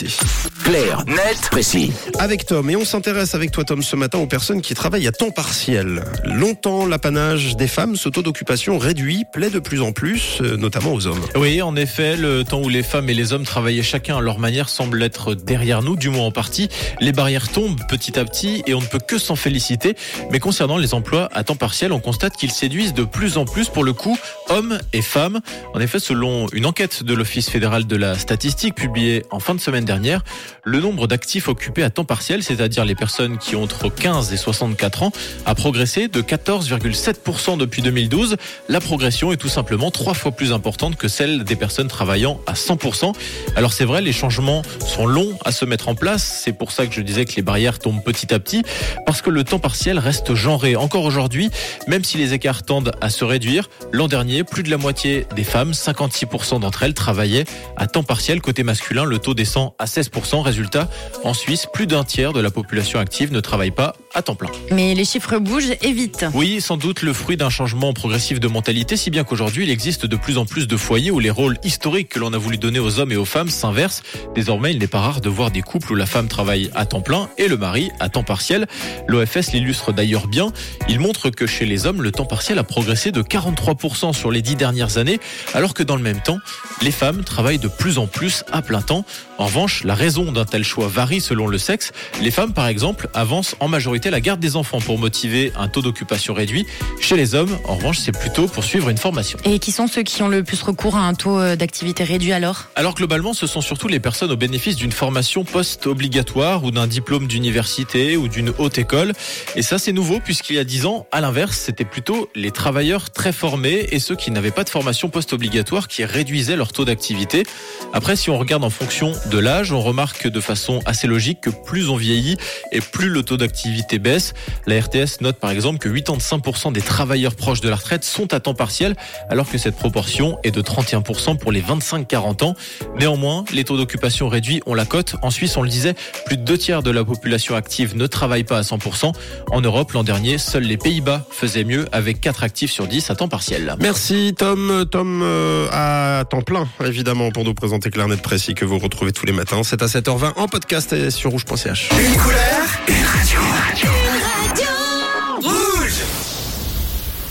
Dich. Clair, net, précis. Avec Tom, et on s'intéresse avec toi Tom ce matin aux personnes qui travaillent à temps partiel. Longtemps, l'apanage des femmes, ce taux d'occupation réduit, plaît de plus en plus, euh, notamment aux hommes. Oui, en effet, le temps où les femmes et les hommes travaillaient chacun à leur manière semble être derrière nous, du moins en partie. Les barrières tombent petit à petit et on ne peut que s'en féliciter. Mais concernant les emplois à temps partiel, on constate qu'ils séduisent de plus en plus pour le coup hommes et femmes. En effet, selon une enquête de l'Office fédéral de la statistique publiée en fin de semaine dernière, le nombre d'actifs occupés à temps partiel, c'est-à-dire les personnes qui ont entre 15 et 64 ans, a progressé de 14,7% depuis 2012. La progression est tout simplement trois fois plus importante que celle des personnes travaillant à 100%. Alors c'est vrai, les changements sont longs à se mettre en place. C'est pour ça que je disais que les barrières tombent petit à petit, parce que le temps partiel reste genré. Encore aujourd'hui, même si les écarts tendent à se réduire, l'an dernier, plus de la moitié des femmes, 56% d'entre elles, travaillaient à temps partiel. Côté masculin, le taux descend à 16%. En Suisse, plus d'un tiers de la population active ne travaille pas à temps plein. Mais les chiffres bougent et vite. Oui, sans doute le fruit d'un changement progressif de mentalité, si bien qu'aujourd'hui, il existe de plus en plus de foyers où les rôles historiques que l'on a voulu donner aux hommes et aux femmes s'inversent. Désormais, il n'est pas rare de voir des couples où la femme travaille à temps plein et le mari à temps partiel. L'OFS l'illustre d'ailleurs bien. Il montre que chez les hommes, le temps partiel a progressé de 43% sur les dix dernières années, alors que dans le même temps, les femmes travaillent de plus en plus à plein temps. En revanche, la raison d'un tel choix varie selon le sexe. Les femmes, par exemple, avancent en majorité la garde des enfants pour motiver un taux d'occupation réduit. Chez les hommes, en revanche, c'est plutôt pour suivre une formation. Et qui sont ceux qui ont le plus recours à un taux euh, d'activité réduit alors? Alors globalement, ce sont surtout les personnes au bénéfice d'une formation post-obligatoire ou d'un diplôme d'université ou d'une haute école. Et ça, c'est nouveau puisqu'il y a dix ans, à l'inverse, c'était plutôt les travailleurs très formés et ceux qui n'avaient pas de formation post-obligatoire qui réduisaient leur taux d'activité. Après, si on regarde en fonction de l'âge, on remarque de façon assez logique que plus on vieillit et plus le taux d'activité baisse. La RTS note par exemple que 85% des travailleurs proches de la retraite sont à temps partiel, alors que cette proportion est de 31% pour les 25-40 ans. Néanmoins, les taux d'occupation réduits ont la cote. En Suisse, on le disait, plus de deux tiers de la population active ne travaille pas à 100%. En Europe, l'an dernier, seuls les Pays-Bas faisaient mieux avec 4 actifs sur 10 à temps partiel. Merci Tom, Tom euh, à temps plein évidemment pour nous présenter Clarnet Précis que vous retrouvez tous les matins. C'est à 7h20 en podcast et sur rouge.ch. Une couleur.